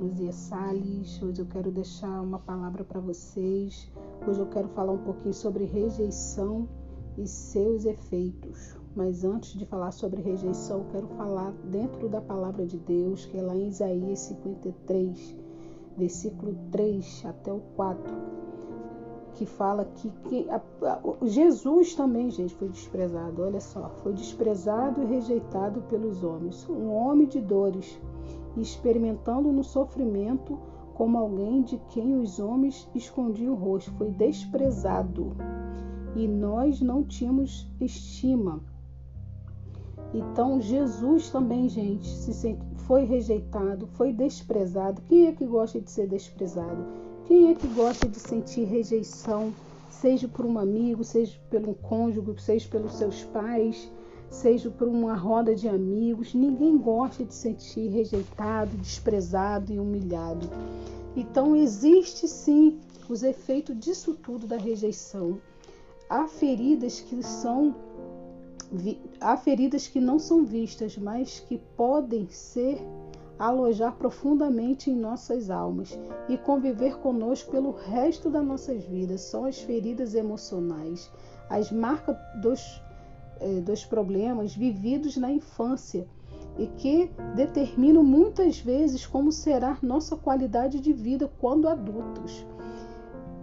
Luzia Salles. Hoje eu quero deixar uma palavra para vocês. Hoje eu quero falar um pouquinho sobre rejeição e seus efeitos. Mas antes de falar sobre rejeição, eu quero falar dentro da palavra de Deus, que é lá em Isaías 53, versículo 3 até o 4, que fala que, que a, a, Jesus também, gente, foi desprezado. Olha só, foi desprezado e rejeitado pelos homens, um homem de dores, experimentando no sofrimento como alguém de quem os homens escondiam o rosto. Foi desprezado e nós não tínhamos estima. Então Jesus também, gente, se foi rejeitado, foi desprezado. Quem é que gosta de ser desprezado? Quem é que gosta de sentir rejeição, seja por um amigo, seja pelo cônjuge, seja pelos seus pais, seja por uma roda de amigos? Ninguém gosta de sentir rejeitado, desprezado e humilhado. Então existe sim os efeitos disso tudo da rejeição. Há feridas que são há feridas que não são vistas, mas que podem ser alojar profundamente em nossas almas e conviver conosco pelo resto das nossas vidas. São as feridas emocionais, as marcas dos, dos problemas vividos na infância e que determinam muitas vezes como será nossa qualidade de vida quando adultos.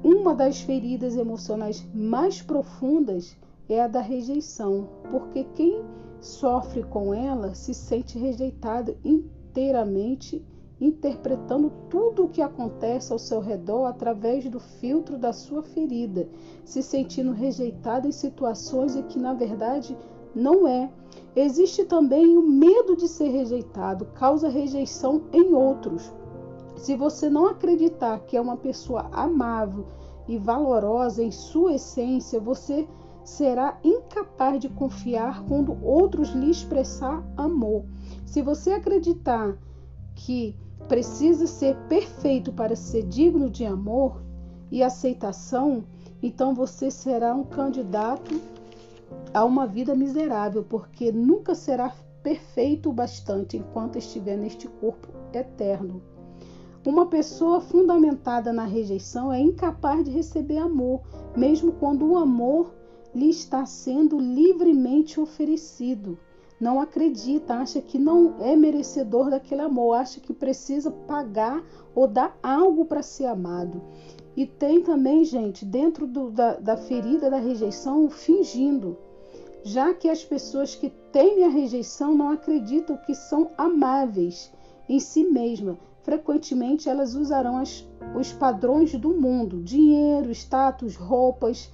Uma das feridas emocionais mais profundas é a da rejeição, porque quem sofre com ela se sente rejeitado inteiramente, interpretando tudo o que acontece ao seu redor através do filtro da sua ferida, se sentindo rejeitado em situações em que na verdade não é. Existe também o medo de ser rejeitado, causa rejeição em outros. Se você não acreditar que é uma pessoa amável e valorosa em sua essência, você será incapaz de confiar quando outros lhe expressar amor. Se você acreditar que precisa ser perfeito para ser digno de amor e aceitação, então você será um candidato a uma vida miserável, porque nunca será perfeito o bastante enquanto estiver neste corpo eterno. Uma pessoa fundamentada na rejeição é incapaz de receber amor, mesmo quando o amor lhe está sendo livremente oferecido. Não acredita, acha que não é merecedor daquele amor, acha que precisa pagar ou dar algo para ser amado. E tem também, gente, dentro do, da, da ferida da rejeição, fingindo. Já que as pessoas que temem a rejeição não acreditam que são amáveis em si mesmas, frequentemente elas usarão as, os padrões do mundo: dinheiro, status, roupas,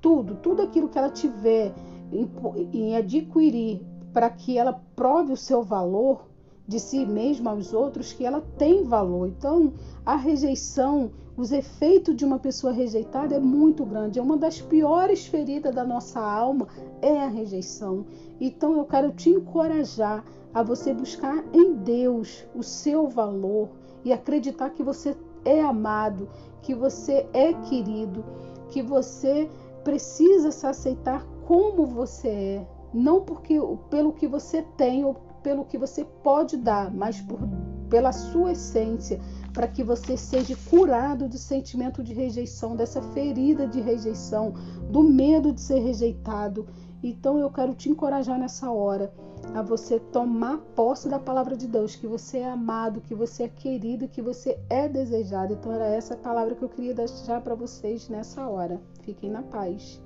tudo, tudo aquilo que ela tiver em, em adquirir para que ela prove o seu valor de si mesma aos outros, que ela tem valor. Então, a rejeição, os efeitos de uma pessoa rejeitada é muito grande. É uma das piores feridas da nossa alma é a rejeição. Então, eu quero te encorajar a você buscar em Deus o seu valor e acreditar que você é amado, que você é querido, que você precisa se aceitar como você é, não porque pelo que você tem ou pelo que você pode dar, mas por, pela sua essência, para que você seja curado do sentimento de rejeição, dessa ferida de rejeição, do medo de ser rejeitado. Então eu quero te encorajar nessa hora a você tomar posse da palavra de Deus, que você é amado, que você é querido, que você é desejado. Então era essa palavra que eu queria deixar para vocês nessa hora. Fiquem na paz.